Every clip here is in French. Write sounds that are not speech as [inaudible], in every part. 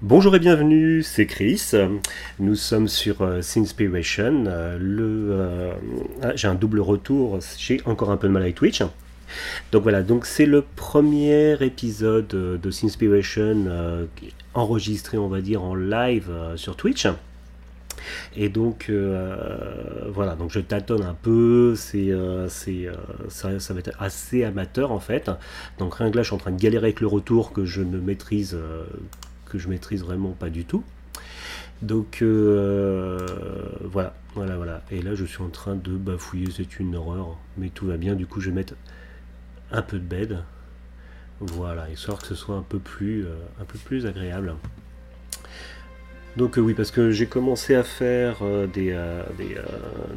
Bonjour et bienvenue, c'est Chris. Nous sommes sur euh, Sinspiration. Euh, euh, ah, j'ai un double retour. J'ai encore un peu de mal avec Twitch. Donc voilà, donc c'est le premier épisode de Sinspiration enregistré, on va dire, en live sur Twitch. Et donc voilà, donc je tâtonne un peu, c'est, c'est, ça, ça, va être assez amateur en fait. Donc rien que là, je suis en train de galérer avec le retour que je ne maîtrise que je maîtrise vraiment pas du tout. Donc euh, voilà, voilà, voilà. Et là, je suis en train de bafouiller, c'est une horreur, mais tout va bien. Du coup, je vais mettre un peu de bed, voilà, histoire que ce soit un peu plus, euh, un peu plus agréable. Donc euh, oui, parce que j'ai commencé à faire des, des,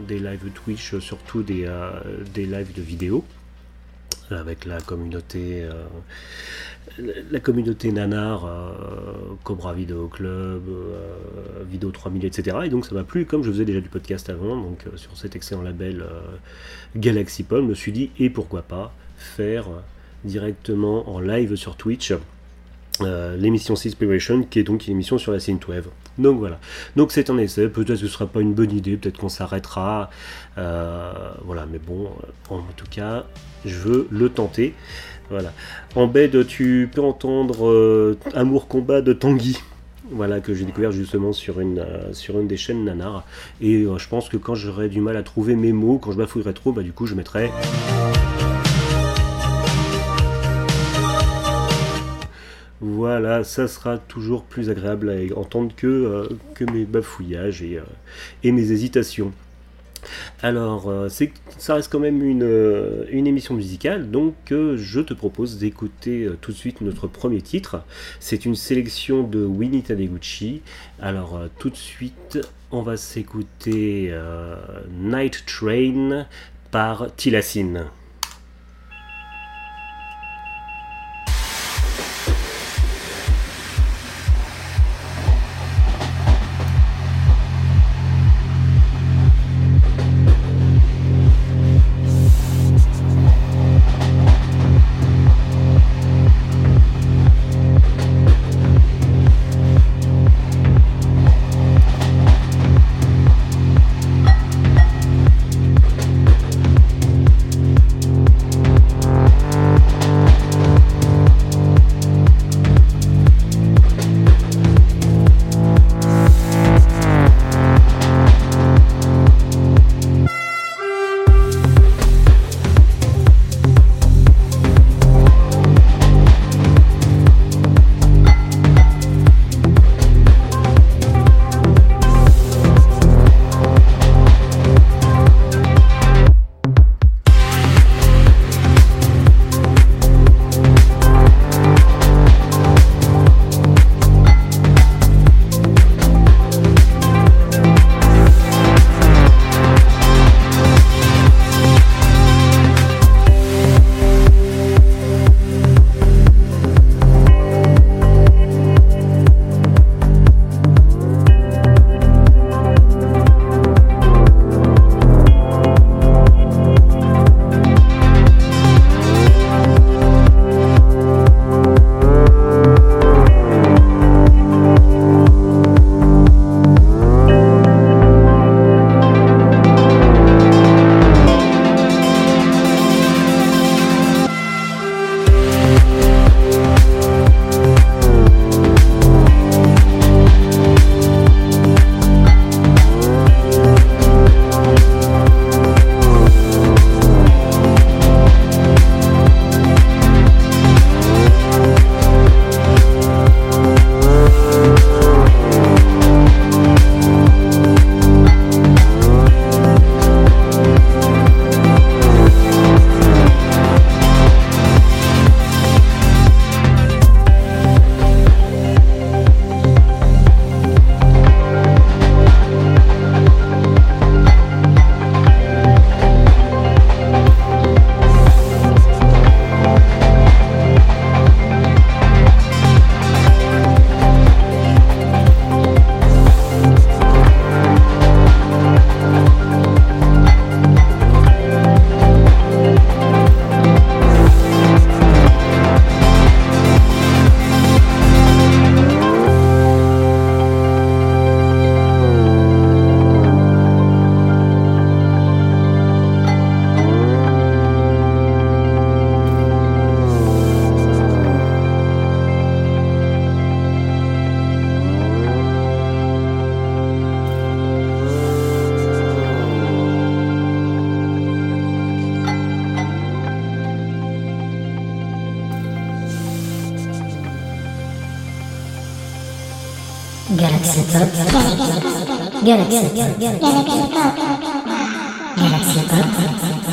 des, lives Twitch, surtout des, des lives de vidéo avec la communauté la communauté nanar, euh, Cobra Video Club, euh, Video 3000, etc. Et donc ça m'a plu, comme je faisais déjà du podcast avant, donc euh, sur cet excellent label Galaxy Pop, je me suis dit, et pourquoi pas faire directement en live sur Twitch l'émission Inspiration, qui est donc une émission sur la Synthwave. Donc voilà. Donc c'est un essai. Peut-être que ce ne sera pas une bonne idée. Peut-être qu'on s'arrêtera. voilà. Mais bon, en tout cas, je veux le tenter. Voilà. En bed, tu peux entendre euh, Amour Combat de Tanguy. Voilà, que j'ai découvert justement sur une, euh, sur une des chaînes Nanar. Et euh, je pense que quand j'aurai du mal à trouver mes mots, quand je bafouillerai trop, bah du coup je mettrai. Voilà, ça sera toujours plus agréable à entendre que, que mes bafouillages et, et mes hésitations. Alors, euh, ça reste quand même une, euh, émission musicale, donc euh, je te propose d'écouter tout de suite notre premier titre. C'est une sélection de Winnie Tadeguchi. Alors, tout de suite, on va s'écouter Night Train par Tilassine.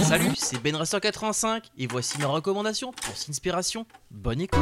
Salut, c'est Ben 85 et voici mes recommandations pour Inspiration. Bonne écoute.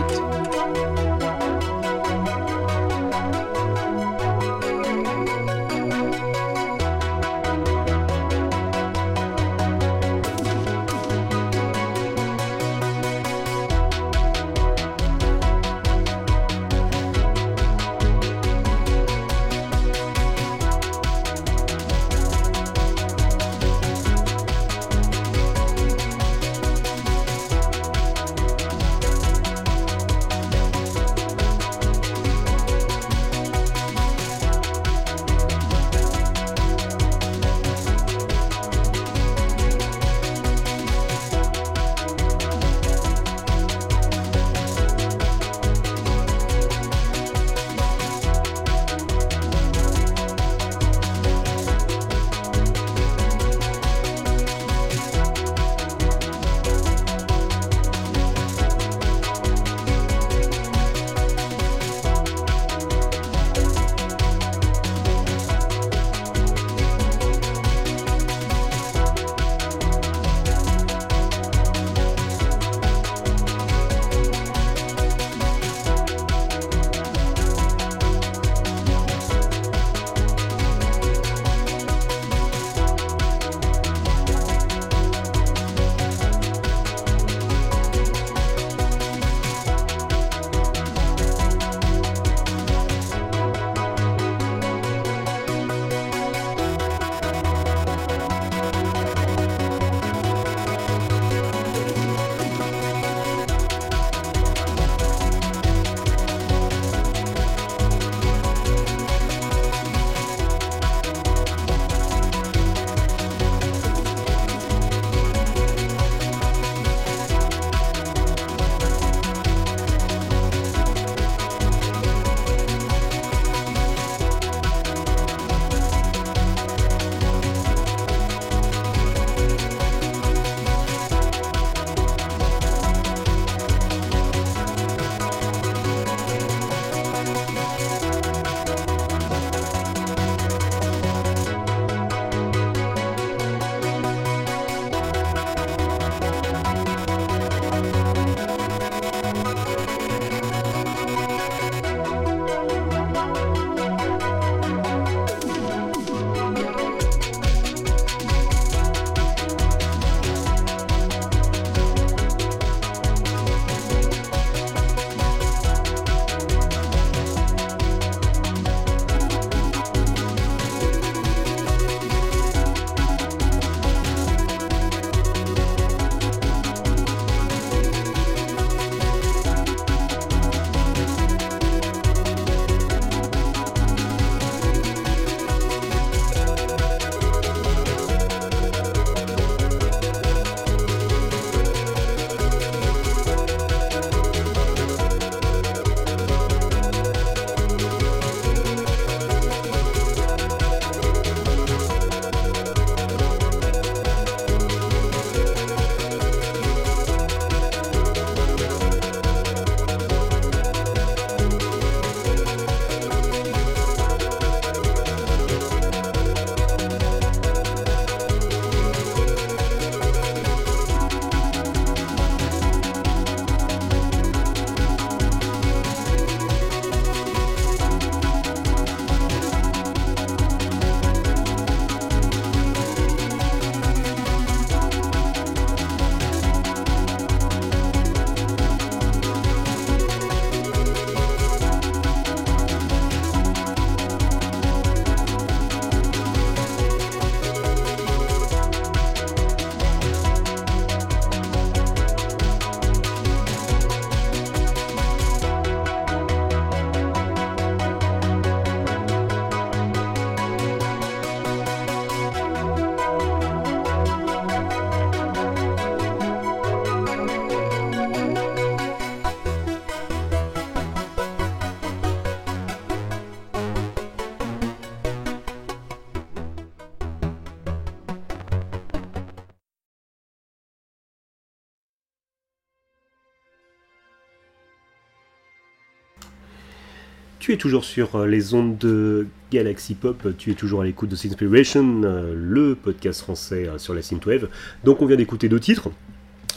Tu es toujours sur euh, les ondes de Galaxy Pop, tu es toujours à l'écoute de Sinspiration, euh, le podcast français euh, sur la synthwave. Donc on vient d'écouter deux titres.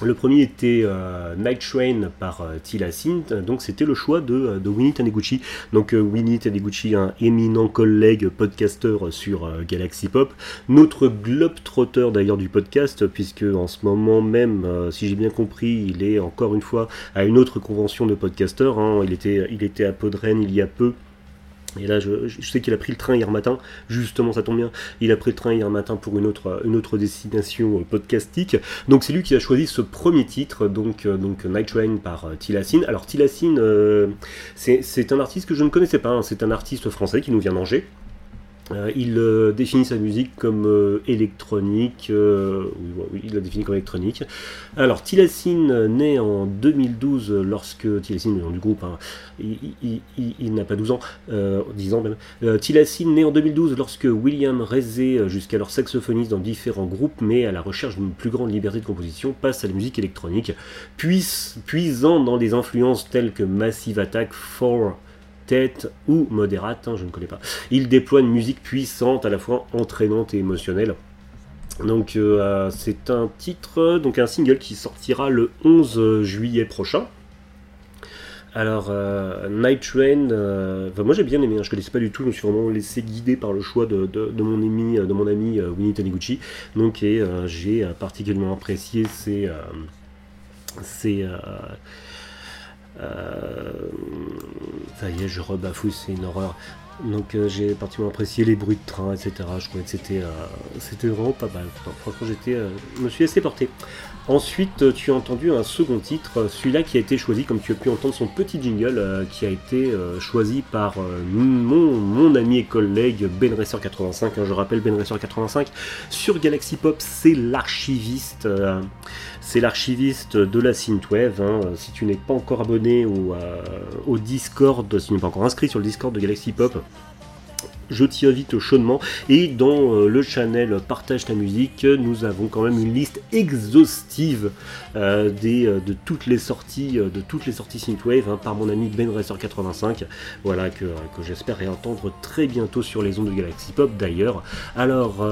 Le premier était euh, Night Train par euh, Tila Sint, donc c'était le choix de, euh, Winnie Taniguchi. Donc Winnie Taniguchi, un éminent collègue podcasteur sur Galaxy Pop, notre globe-trotteur d'ailleurs du podcast, puisque en ce moment même, si j'ai bien compris, il est encore une fois à une autre convention de podcasteurs. hein. Il était à Podren il y a peu. Et là, je, sais qu'il a pris le train hier matin, justement, ça tombe bien. Il a pris le train hier matin pour une autre, destination euh, podcastique. Donc, c'est lui qui a choisi ce premier titre, donc, euh, donc Night Train par euh, Tilassine. Alors, Tilassine, c'est c'est un artiste que je ne connaissais pas. hein. C'est un artiste français qui nous vient d'Angers. Euh, il euh, définit sa musique comme euh, électronique, euh, oui, oui, il la définit comme électronique. Alors, Tilassine, euh, né en 2012, lorsque Tilassine, le nom du groupe, hein, il, il- il- il n'a pas 12 ans, euh, 10 ans même. Euh, Tilassine, né en 2012, lorsque William Rezé, euh, jusqu'alors saxophoniste dans différents groupes, mais à la recherche d'une plus grande liberté de composition, passe à la musique électronique, puis- puisant dans des influences telles que Massive Attack, Four, Ou Moderate, hein, je ne connais pas. Il déploie une musique puissante, à la fois entraînante et émotionnelle. Donc euh, c'est un titre, donc un single qui sortira le 11 juillet prochain. Alors euh, Night Train, euh, moi j'ai bien aimé, hein, je connaissais pas du tout, je me suis vraiment laissé guider par le choix de, de- mon ami, de mon ami Winnie Taniguchi. Donc j'ai particulièrement apprécié euh, euh, ça y est, je rebafouille, c'est une horreur. Donc euh, j'ai particulièrement apprécié les bruits de train, etc. Je trouvais que c'était euh, vraiment pas mal. Franchement, j'étais, euh, je me suis laissé porter. Ensuite, tu as entendu un second titre, celui-là qui a été choisi, comme tu as pu entendre son petit jingle, euh, qui a été euh, choisi par euh, mon, ami et collègue Ben Racer 85. hein, je rappelle Ben Racer 85 sur Galaxy Pop, c'est l'archiviste. c'est l'archiviste de la Synthwave. hein. Si tu n'es pas encore abonné au, au Discord, si tu n'es pas encore inscrit sur le Discord de Galaxy Pop, je t'y invite chaudement. Et dans euh, le channel Partage ta musique, nous avons quand même une liste exhaustive euh, euh, de toutes les sorties, de toutes les sorties Synthwave hein, par mon ami Ben Racer 85. Voilà que, que j'espère réentendre très bientôt sur les ondes de Galaxy Pop d'ailleurs. Alors,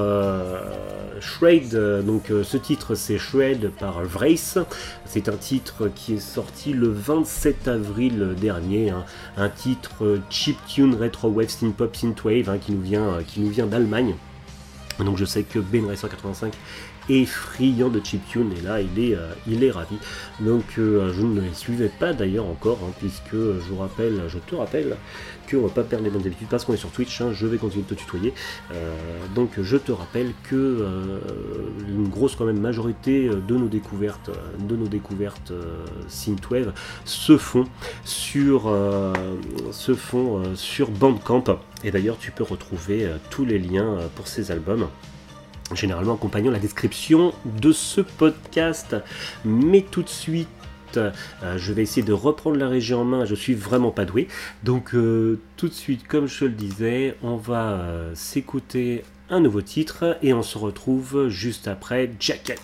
Shred, donc ce titre c'est Shred par Vrace. C'est un titre qui est sorti le 27 avril dernier. hein. Un titre chiptune retro wave pop synthwave hein, qui nous vient, euh, qui nous vient d'Allemagne. Donc je sais que Ben Racer 85 est friand de chiptune et là il est, euh, il est ravi. Donc euh, je ne les suivais pas d'ailleurs encore hein, puisque euh, je vous rappelle, je te rappelle qu'on va pas perdre les bonnes habitudes parce qu'on est sur Twitch, hein, je vais continuer de te tutoyer. Donc je te rappelle que une grosse quand même majorité de nos découvertes, de nos découvertes synthwave se font sur, se font sur Bandcamp. Et d'ailleurs tu peux retrouver tous les liens pour ces albums généralement accompagnant la description de ce podcast. Mais tout de suite, euh, je vais essayer de reprendre la régie en main, je suis vraiment pas doué. Donc euh, tout de suite, comme je le disais, on va euh, s'écouter un nouveau titre et on se retrouve juste après Jacket.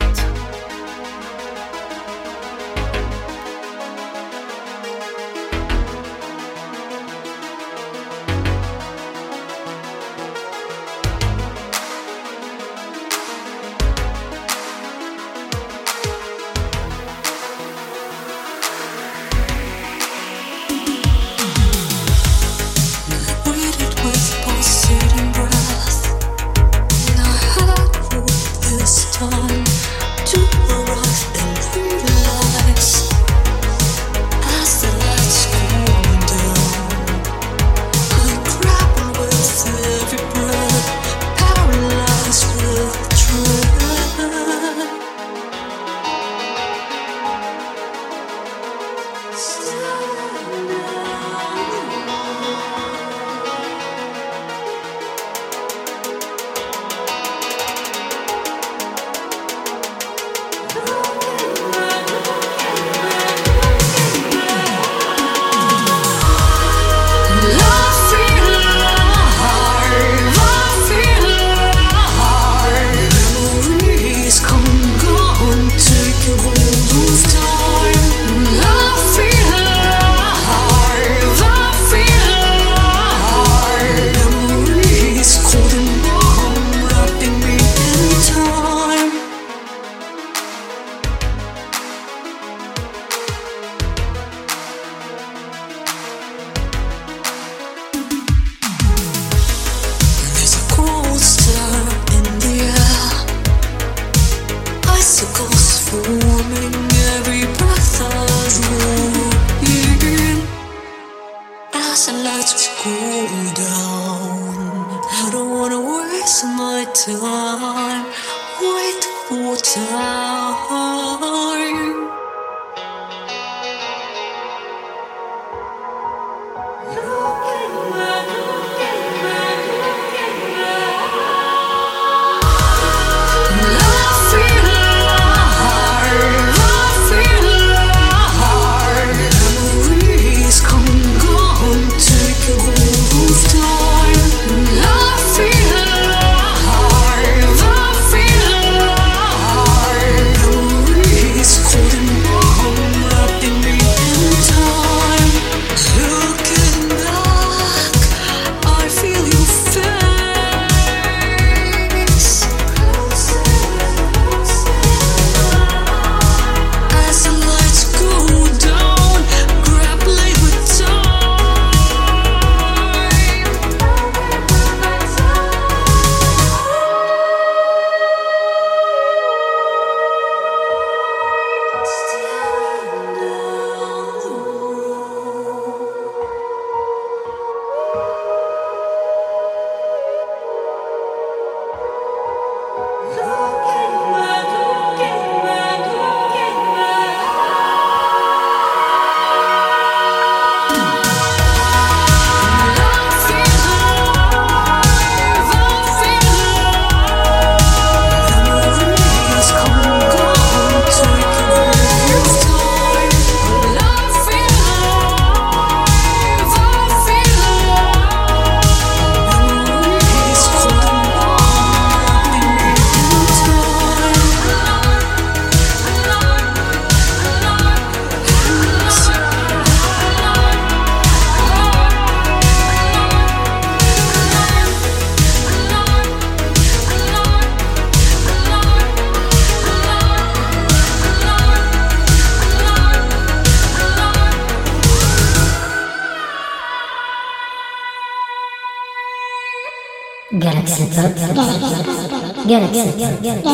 Galaxy Pop. Galaxy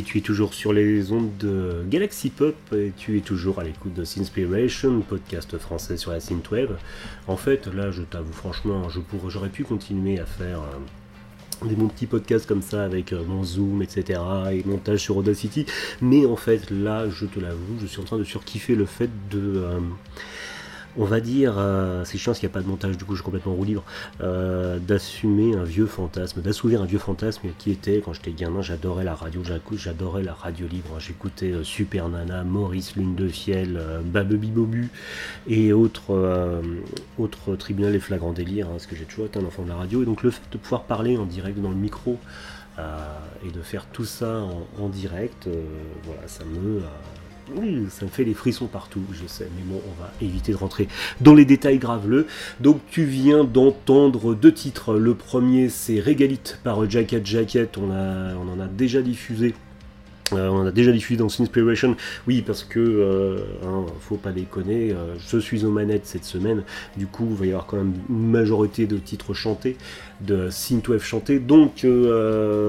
Oui, tu es toujours sur les ondes de Galaxy Pop et tu es toujours à l'écoute de Sinspiration, podcast français sur la synthwave. En fait, là, je t'avoue franchement, j'aurais pu continuer à faire euh, des mon petits podcasts comme ça avec euh, mon zoom, etc. et montage sur Audacity. Mais en fait, là, je te l'avoue, je suis en train de surkiffer le fait de euh, on va dire, euh, c'est chiant qu'il n'y a pas de montage, du coup je suis complètement roue libre, euh, d'assumer un vieux fantasme, d'assouvir un vieux fantasme qui était, quand j'étais gamin, j'adorais la radio, j'adorais la radio libre, hein. j'écoutais euh, Super Nana, Maurice Lune de Fiel, euh, Babebi Bobu et autres, autres et flagrant délire, hein, parce que j'ai toujours été un enfant de la radio, et donc le fait de pouvoir parler en direct dans le micro, et de faire tout ça en, direct, voilà, ça me... ça me fait les frissons partout, je sais, mais bon, on va éviter de rentrer dans les détails graveleux. Donc tu viens d'entendre deux titres. Le premier c'est Régalite par Jacket Jacket, on en a déjà diffusé. Euh, on a déjà diffusé dans Inspiration, oui parce que euh, hein, faut pas déconner, euh, je suis aux manettes cette semaine, du coup il va y avoir quand même une majorité de titres chantés, de synthwave chantés, donc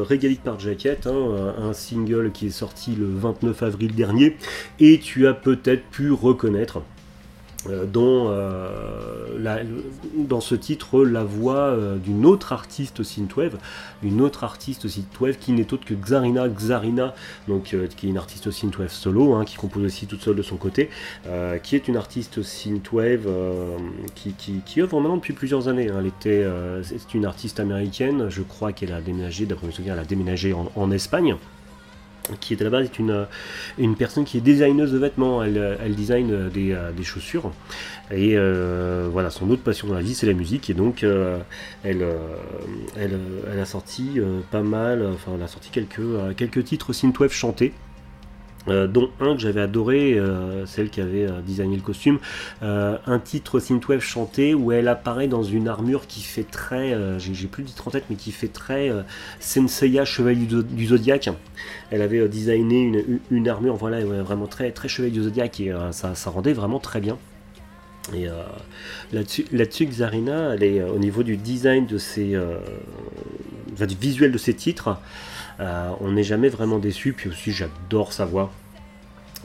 Régalite par Jacket, hein, un single qui est sorti le 29 avril dernier, et tu as peut-être pu reconnaître euh, dans, euh, dans ce titre la voix euh, d'une autre artiste synthwave, une autre artiste synthwave qui n'est autre que Xarina Xarina, donc, qui est une artiste synthwave solo, hein, qui compose aussi toute seule de son côté, qui est une artiste synthwave qui, qui, qui œuvre maintenant depuis plusieurs années. hein. Elle était, c'est une artiste américaine, je crois qu'elle a déménagé, d'après mes souvenirs, elle a déménagé en Espagne qui est à la base est une, une personne qui est designeuse de vêtements, elle, euh, elle design euh, des, euh, des chaussures. Et euh, voilà, son autre passion dans la vie, c'est la musique. Et donc, euh, elle, euh, elle, euh, elle a sorti euh, pas mal, enfin, elle a sorti quelques, euh, quelques titres synthwave chantés. Euh, dont un que j'avais adoré, euh, celle qui avait euh, designé le costume, un titre synthwave chanté où elle apparaît dans une armure qui fait très, j'ai plus le titre en tête, mais qui fait très Senseiya Chevalier du, du Zodiac. Elle avait designé une, armure, voilà, vraiment très, très Chevalier du Zodiac et ça, rendait vraiment très bien. Et là-dessus, là-dessus, Xarina, elle est au niveau du design de ses, enfin, du visuel de ses titres, euh, on n'est jamais vraiment déçu. Puis aussi, j'adore sa voix.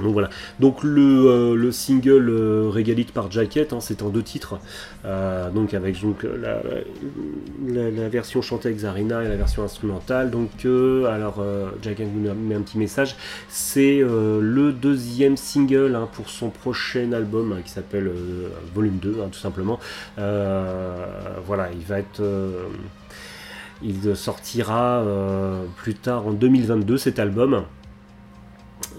Donc voilà. Donc le, euh, le single euh, Régalite par Jacket, hein, c'est en deux titres. Euh, donc avec la, version chantée avec Zarina et la version instrumentale. Donc alors Jacket nous met un petit message. C'est le deuxième single hein, pour son prochain album hein, qui s'appelle Volume 2, hein, tout simplement. Voilà, il va être. Il sortira euh, plus tard en 2022 cet album.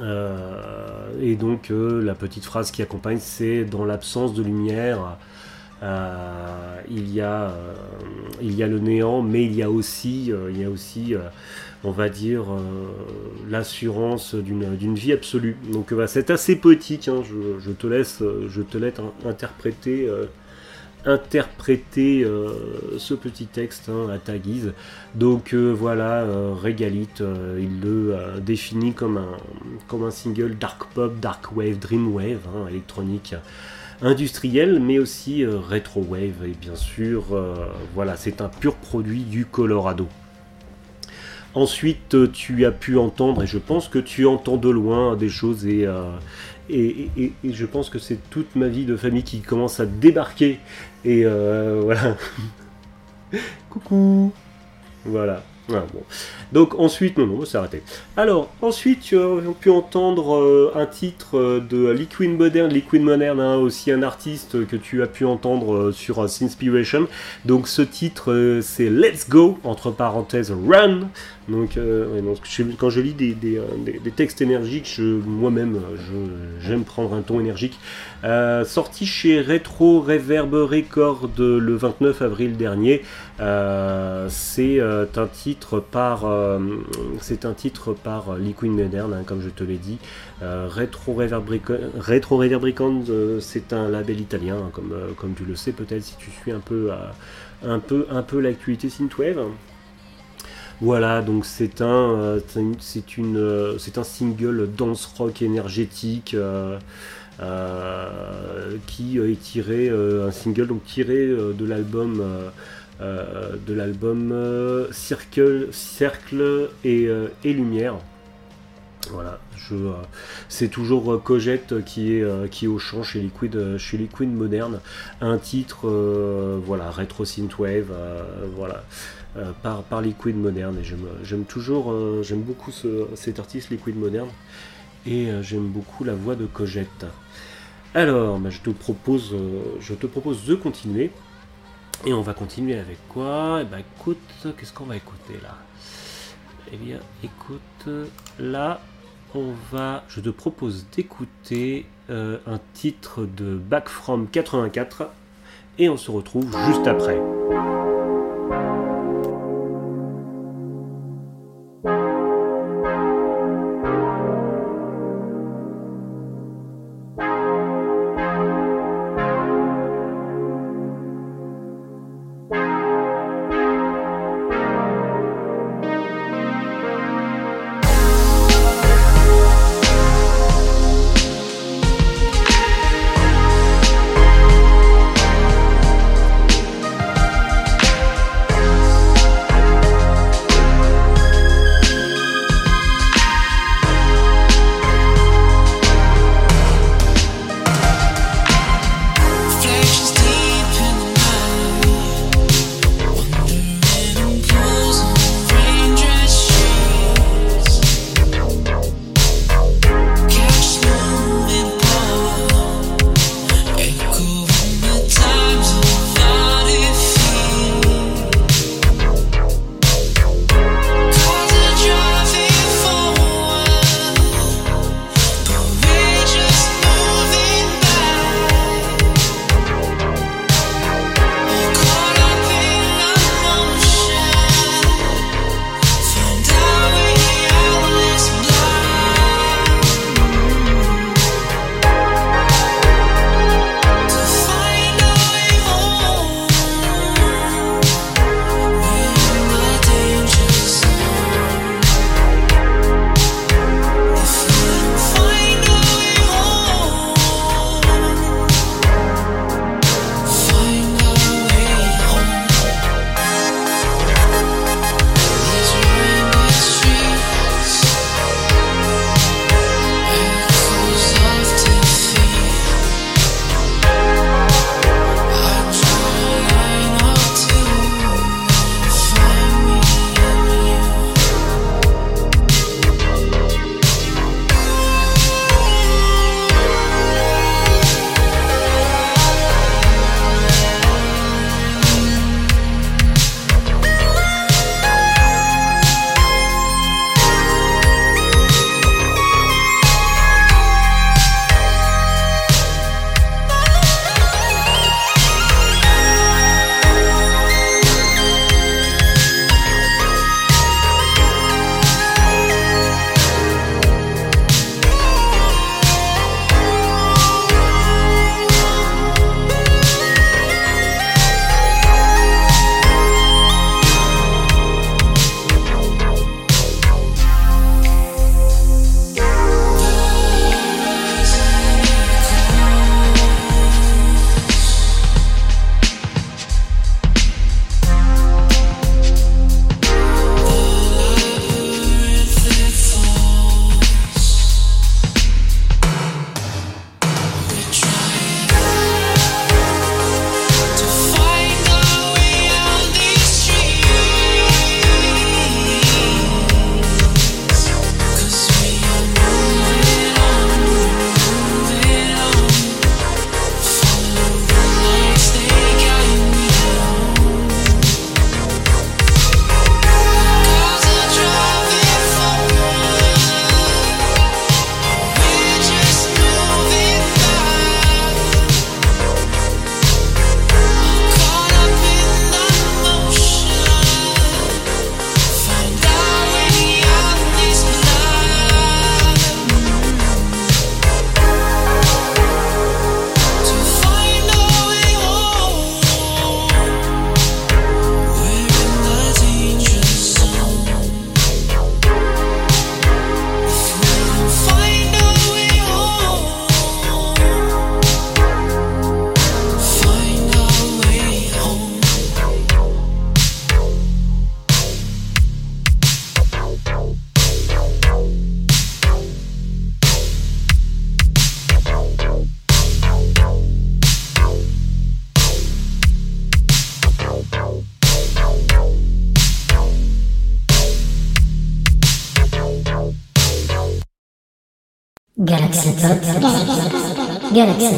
Euh, et donc euh, la petite phrase qui accompagne c'est dans l'absence de lumière il, y a, il y a le néant mais il y a aussi, on va dire l'assurance d'une vie absolue donc bah, c'est assez poétique hein, je, te laisse je te laisse in- interpréter interpréter euh, ce petit texte hein, à ta guise donc euh, voilà, euh, Régalite, euh, il le définit comme un, comme un single dark pop, dark wave, dream wave, hein, électronique industriel, mais aussi retro wave. Et bien sûr, voilà, c'est un pur produit du Colorado. Ensuite, tu as pu entendre, et je pense que tu entends de loin des choses, et, et, je pense que c'est toute ma vie de famille qui commence à débarquer. Et euh, voilà. [laughs] Coucou voilà. Voilà, bon. Donc ensuite, non, non, c'est arrêté. Alors, ensuite, tu as pu entendre euh, un titre euh, de Liquid Modern, Liquid Modern, hein, aussi un artiste que tu as pu entendre sur Sinspiration. Donc ce titre, c'est Let's Go, entre parenthèses, Run. Donc, euh, quand je lis des, euh, textes énergiques, moi-même, j'aime prendre un ton énergique. Euh, sorti chez Retro Reverb Record le 29 avril dernier. C'est un titre par Liquid Modern hein, comme je te l'ai dit Retro Reverb Retro c'est un label italien hein, comme, tu le sais peut-être si tu suis un peu l'actualité synthwave voilà, donc c'est un, euh, c'est une, euh, c'est un single dance rock énergétique euh, qui est tiré, un single donc tiré de l'album, de l'album Circle, Cercle et, et Lumière. Voilà, c'est toujours Cogette qui est, qui est au champ chez Liquid, chez Liquid. Un titre, voilà, Retro Synthwave, voilà, euh, par, Liquid Moderne. Et j'aime, toujours, euh, j'aime beaucoup ce- cet artiste Liquid Moderne. Et euh, j'aime beaucoup la voix de Cogette. Alors, bah, je, te propose, je te propose de continuer. Et on va continuer avec quoi? Eh ben écoute, qu'est-ce qu'on va écouter là? Eh bien, écoute, là, on va. Je te propose d'écouter un titre de Back From 84 et on se retrouve juste après.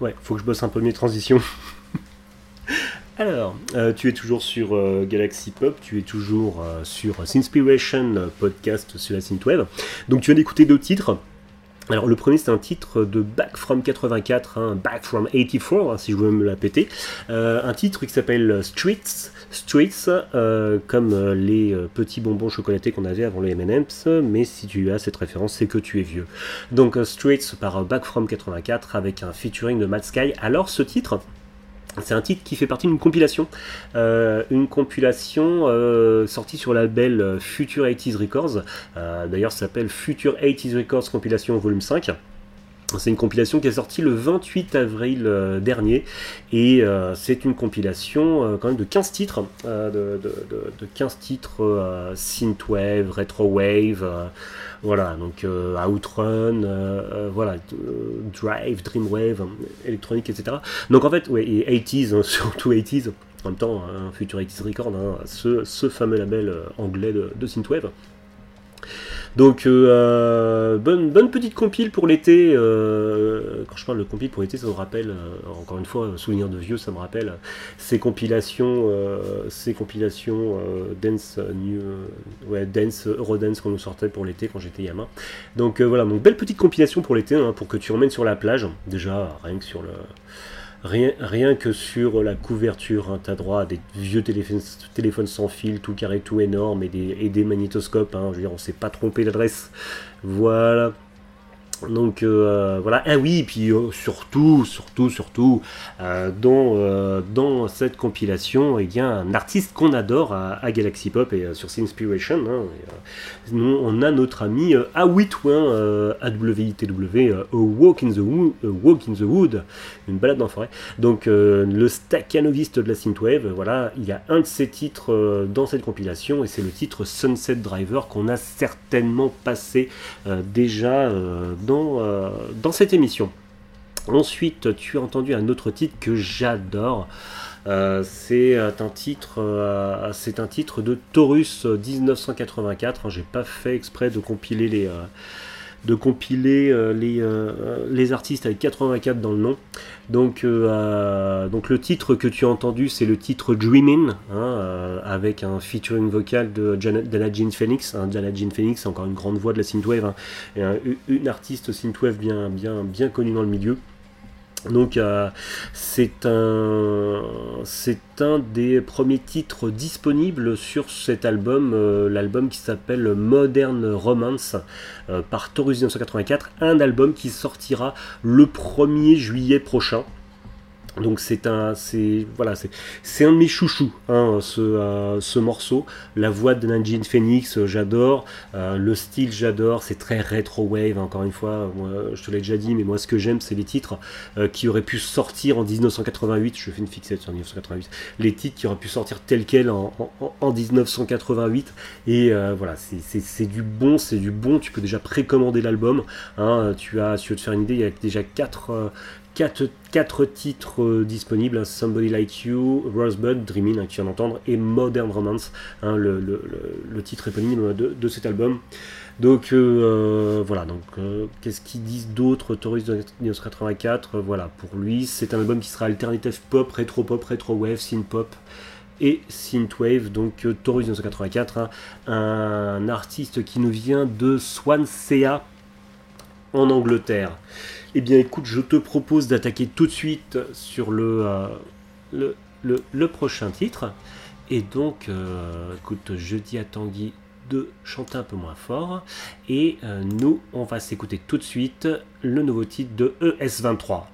Ouais, faut que je bosse un peu mes transitions. [laughs] Alors, euh, tu es toujours sur euh, Galaxy Pop, tu es toujours euh, sur Sinspiration podcast sur la Synthwave. Donc tu viens d'écouter deux titres. Alors le premier c'est un titre de Back from 84, hein, Back from 84 hein, si je veux me la péter, un titre qui s'appelle Streets Streets, euh, comme euh, les euh, petits bonbons chocolatés qu'on avait avant les M&M's, mais si tu as cette référence, c'est que tu es vieux. Donc Streets par Back From 84 avec un featuring de Matt Sky. Alors ce titre, c'est un titre qui fait partie d'une compilation, une compilation sortie sur euh, Future 80s Records. D'ailleurs, ça s'appelle Future 80s Records Compilation Volume 5. C'est une compilation qui est sortie le 28 avril euh, dernier et euh, c'est une compilation euh, quand même de 15 titres, de, de- de- de 15 titres synthwave, retrowave, voilà donc Outrun, voilà Drive, Dreamwave, électronique, etc. Donc en fait, ouais, et 80s, hein, [laughs] surtout 80s, en même temps, un Future 80s Record, hein, ce, fameux label anglais de synthwave. Donc, euh, bonne, bonne petite compile pour l'été. euh, quand je parle de compile pour l'été, ça me rappelle, euh, encore une fois, souvenir de vieux, ça me rappelle ces compilations, euh, ces compilations euh, dance, euh, new, euh, ouais, dance, Eurodance qu'on nous sortait pour l'été quand j'étais gamin. Donc euh, voilà, donc belle petite compilation pour l'été, hein, pour que tu emmènes sur la plage. Déjà, rien que sur le, Rien, rien que sur la couverture, hein, tu as droit à des vieux téléphones, sans fil, tout carré, tout énorme, et des, et magnétoscopes. hein, je veux dire, on s'est pas trompé d'adresse. Voilà. Donc euh, voilà, ah oui, puis euh, surtout, surtout, surtout, euh, dans, dans cette compilation, il y a un artiste qu'on adore à, Galaxy Pop et sur Inspiration. hein, et, nous, on a notre ami Awitwin, AWITW, A Walk in the Walk in the Wood, une balade dans la forêt. Donc le staccanoviste de la synthwave, voilà, il y a un de ses titres dans cette compilation et c'est le titre Sunset Driver qu'on a certainement passé déjà dans, euh, dans cette émission. Ensuite, tu as entendu un autre titre que j'adore. Euh, c'est un titre, euh, c'est un titre de Taurus euh, 1984. hein, J'ai pas fait exprès de compiler les, de compiler les, les artistes avec 84 dans le nom. Donc, euh, euh, donc le titre que tu as entendu, c'est le titre Dreamin', hein, euh, avec un featuring vocal de Dana Jean Phoenix. Hein, Dana Jean Phoenix, encore une grande voix de la synthwave, hein, et un- une artiste synthwave bien, bien, bien connue dans le milieu. Donc euh, c'est un des premiers titres disponibles sur cet album, euh, l'album qui s'appelle Modern Romance euh, par Taurus 1984, un album qui sortira le 1er juillet prochain. Donc c'est un, c'est voilà, c'est, un de mes chouchous, hein, ce, euh, ce morceau. La voix de Nanjin Phoenix, euh, j'adore. Euh, le style, j'adore. C'est très rétro wave. Encore une fois, moi, je te l'ai déjà dit, mais moi ce que j'aime, c'est les titres qui auraient pu sortir en 1988. Je fais une fixette sur 1988. Les titres qui auraient pu sortir tels quels en, en, en 1988. Et voilà, c'est du bon, c'est du bon. Tu peux déjà précommander l'album. Hein, tu as, si tu veux te faire une idée, il y a déjà 4 quatre, titres euh, disponibles hein, Somebody Like You, Rosebud, Dreaming, hein, que tu d'entendre, et Modern Romance, hein, le, titre éponyme de, de cet album. Donc euh, voilà, donc euh, qu'est-ce qu'ils disent d'autre Taurus de 1984 euh, Voilà, pour lui, c'est un album qui sera alternative pop, rétro pop, rétro wave, synth pop et synthwave. Donc euh, Taurus 1984, hein, un artiste qui nous vient de Swansea en Angleterre. Eh bien écoute, je te propose d'attaquer tout de suite sur le, euh, prochain titre. Et donc, euh, écoute, je dis à Tanguy de chanter un peu moins fort. Et euh, nous, on va s'écouter tout de suite le nouveau titre de E ES23.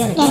Galaxy, Galaxy,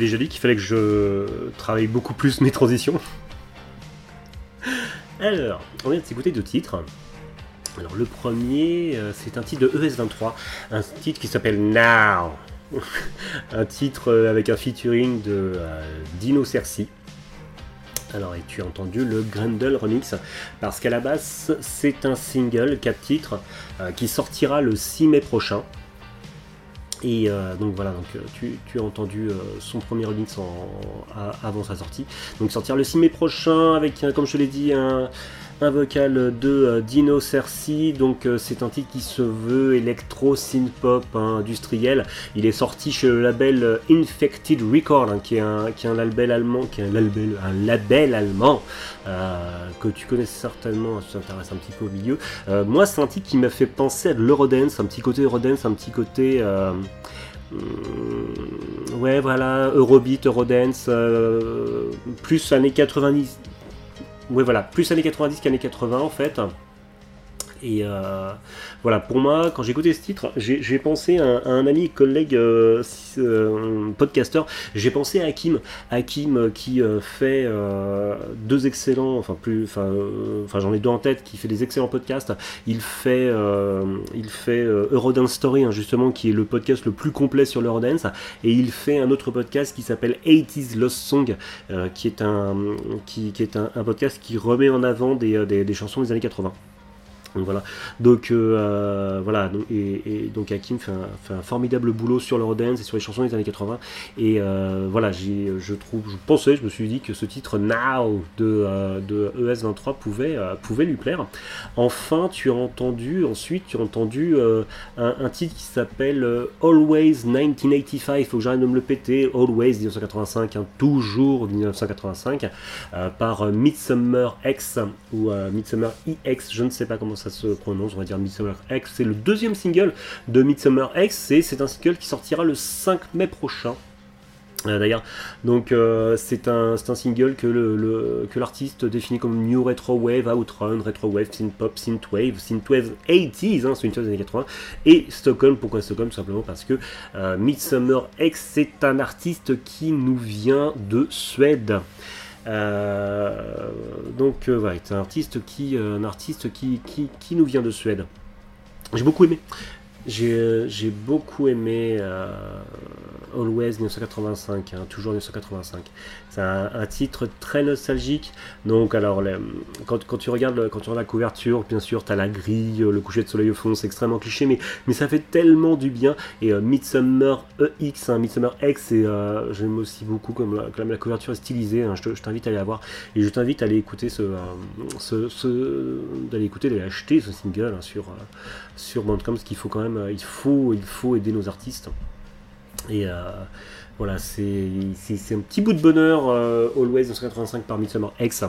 déjà dit qu'il fallait que je travaille beaucoup plus mes transitions. Alors, on vient de s'écouter deux titres. Alors, le premier, euh, c'est un titre de ES23, un titre qui s'appelle Now. [laughs] un titre euh, avec un featuring de euh, Dino Cerci. Alors, et tu as entendu le Grendel remix? Parce qu'à la base, c'est un single 4 titres qui sortira le 6 mai prochain. Et euh, donc voilà, donc, euh, tu, tu as entendu euh, son premier remix avant sa sortie. Donc il sortira le 6 mai prochain avec, comme je te l'ai dit, un, un vocal de euh, Dino Cerci. Donc euh, c'est un titre qui se veut électro synth pop hein, industriel. Il est sorti chez le label euh, Infected Record, hein, qui est un, qui est un label allemand, qui est un label, un label allemand que tu connais certainement, tu t'intéresses un petit peu au milieu. Moi, c'est un titre qui m'a fait penser à de l'Eurodance, un petit côté Eurodance, un petit côté. hum, ouais, voilà, Eurobeat, Eurodance, plus années 90. Ouais, voilà, plus années 90 qu'années 80 en fait. Et euh, voilà, pour moi, quand j'ai écouté ce titre, j'ai pensé à un, ami, collègue, euh, euh, podcasteur, j'ai pensé à Hakim. Hakim euh, qui euh, fait deux excellents, enfin plus, enfin, j'en ai deux en tête qui fait des excellents podcasts. Il fait, il fait Eurodance Story hein, justement, qui est le podcast le plus complet sur l'Eurodance, et il fait un autre podcast qui s'appelle 80s Lost Song, qui est un, qui, qui est un, podcast qui remet en avant des, des chansons des années 80. Donc voilà, donc euh, voilà, donc- et, donc Hakim fait un, fait un formidable boulot sur l'Eurodance et sur les chansons des années 80. Et euh, voilà, j'ai, je trouve, je pensais, je me suis dit que ce titre Now de, euh, de ES23 pouvait, euh, pouvait lui plaire. Enfin, tu as entendu, ensuite, tu as entendu euh, un, titre qui s'appelle euh, Always 1985. Il faut que j'arrête de me le péter. Always 1985, hein, toujours 1985, euh, par euh, Midsummer X ou euh, Midsummer EX, je ne sais pas comment ça se prononce, on va dire Midsummer X. C'est le deuxième single de Midsummer X et c'est un single qui sortira le 5 mai prochain. Euh, D'ailleurs, donc euh, c'est un, un single que l'artiste définit comme New Retro Wave, Outrun, Retro Wave, Synth Pop, Synth Wave, Synth Wave 80s, hein, c'est une chose des années 80, et Stockholm, pourquoi Stockholm? Simplement parce que euh, Midsummer X, c'est un artiste qui nous vient de Suède. Euh, donc euh, voilà, c'est un artiste qui, euh, un artiste qui, qui, qui nous vient de Suède. J'ai beaucoup aimé. J'ai beaucoup aimé Always 1985, hein, toujours 1985. C'est un, titre très nostalgique. Donc, alors, quand, quand tu regardes, quand tu regardes la couverture, bien sûr, tu as la grille, le coucher de soleil au fond, c'est extrêmement cliché, mais, mais ça fait tellement du bien. Et euh, Midsummer EX, hein, Midsummer X, euh, j'aime aussi beaucoup comme la, couverture est stylisée. hein, je te- je t'invite à aller la voir. Et je t'invite à aller écouter ce, euh, ce- d'aller écouter, d'aller acheter ce single hein, sur, euh, sur Bandcamp, parce qu'il faut quand même, euh, il faut, il faut aider nos artistes. Et euh, voilà, c'est un petit bout de bonheur, euh, Always 1985 par Midsummer X.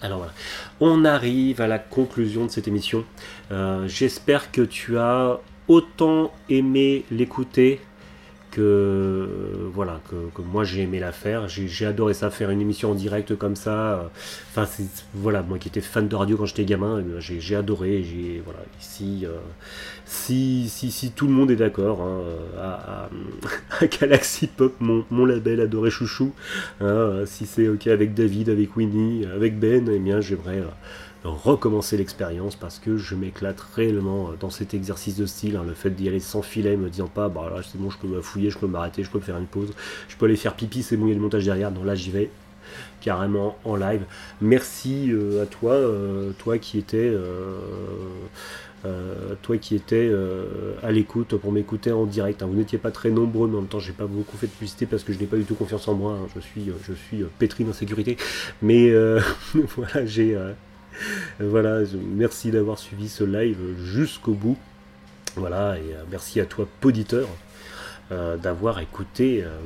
Alors voilà, on arrive à la conclusion de cette émission. Euh, J'espère que tu as autant aimé l'écouter que voilà que, que moi j'ai aimé la faire. J'ai adoré ça, faire une émission en direct comme ça. euh, Enfin, voilà, moi qui étais fan de radio quand j'étais gamin, eh j'ai adoré. J'ai voilà, ici, euh, si, si, si tout le monde est d'accord, hein, euh, à, [laughs] à- Galaxy Pop, mon, mon label adoré chouchou, hein, euh, si c'est ok avec David, avec Winnie, avec Ben, eh bien j'aimerais euh, recommencer l'expérience parce que je m'éclate réellement euh, dans cet exercice de style, hein, le fait d'y aller sans filet, me disant pas, bah là c'est bon, je peux me fouiller, je peux m'arrêter, je peux faire une pause, je peux aller faire pipi, c'est bon, il y a montage derrière, non là j'y vais carrément en live. Merci euh, à toi, euh, toi qui étais, toi qui étais à l'écoute pour m'écouter en direct. hein. Vous n'étiez pas très nombreux, mais en même temps j'ai pas beaucoup fait de publicité parce que je n'ai pas du tout confiance en moi. hein. Je suis, je suis pétri d'insécurité, mais [laughs] voilà, j'ai, [laughs] voilà, merci d'avoir suivi ce live jusqu'au bout. Voilà, et euh, merci à toi, poditeur euh, d'avoir écouté euh,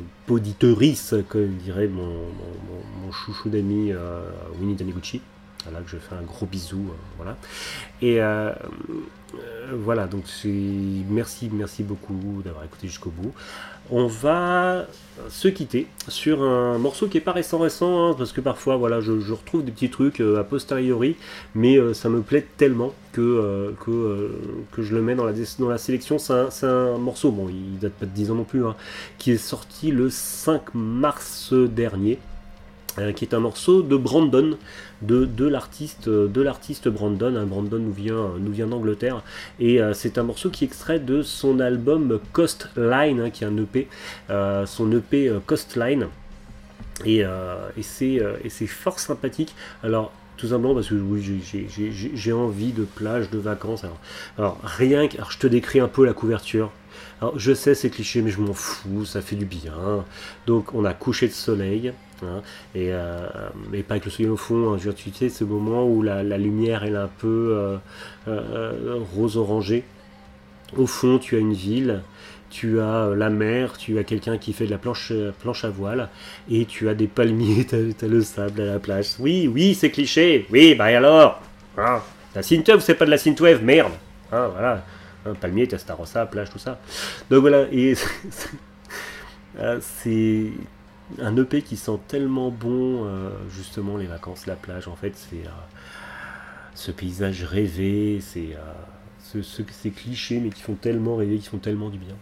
comme dirait mon, chouchou d'ami euh, Winnie Taniguchi. Voilà, que je fais un gros bisou. voilà. Et euh, voilà, donc merci, merci beaucoup d'avoir écouté jusqu'au bout. On va se quitter sur un morceau qui est pas récent récent, hein, parce que parfois voilà, je, retrouve des petits trucs euh, a posteriori, mais euh, ça me plaît tellement que, je le mets dans la, dans la sélection. C'est un, c'est un morceau, bon, il date pas de 10 ans non plus, hein, qui est sorti le 5 mars dernier. Euh, qui est un morceau de Brandon, de, l'artiste, de l'artiste Brandon. hein. Brandon nous vient, nous vient d'Angleterre et euh, c'est un morceau qui est extrait de son album Coastline, hein, qui est un EP, euh, son EP euh, Coastline. Et, euh, et c'est euh, fort sympathique. Alors, tout simplement parce que oui, j'ai envie de plage, de vacances. Alors, alors, rien que. Alors, je te décris un peu la couverture. Alors, je sais, c'est cliché, mais je m'en fous, ça fait du bien. Donc, on a couché de soleil. Hein, et, euh, mais pas avec le soleil au fond. hein, je veux tu sais, ce moment où la, lumière est un peu euh, euh, rose-orangée. Au fond, tu as une ville, tu as la mer, tu as quelqu'un qui fait de la planche, planche à voile, et tu as des palmiers, [laughs] tu as, le sable à la plage. Oui, oui, c'est cliché. Oui, bah et alors? Hein, La synthwave, c'est pas de la synthwave, merde hein, Voilà. Un palmier, Testarossa, plage, tout ça. Donc voilà, et [laughs] c'est un EP qui sent tellement bon, euh, justement, les vacances, la plage. En fait, c'est euh, ce paysage rêvé, c'est euh, ce, ces clichés, mais qui font tellement rêver, qui font tellement du bien.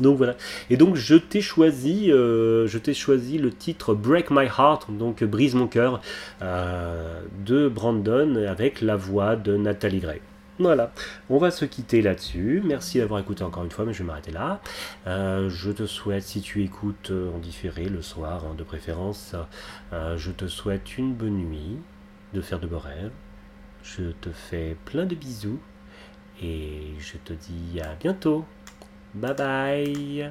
Donc voilà. Et donc je t'ai choisi, euh, je t'ai choisi le titre Break My Heart, donc brise mon cœur, de Brandon avec la voix de Nathalie Gray. Voilà, on va se quitter là-dessus. Merci d'avoir écouté encore une fois, mais je vais m'arrêter là. Euh, je te souhaite, si tu écoutes euh, en différé le soir, hein, de préférence, euh, je te souhaite une bonne nuit, de faire de beaux rêves. Je te fais plein de bisous et je te dis à bientôt. Bye bye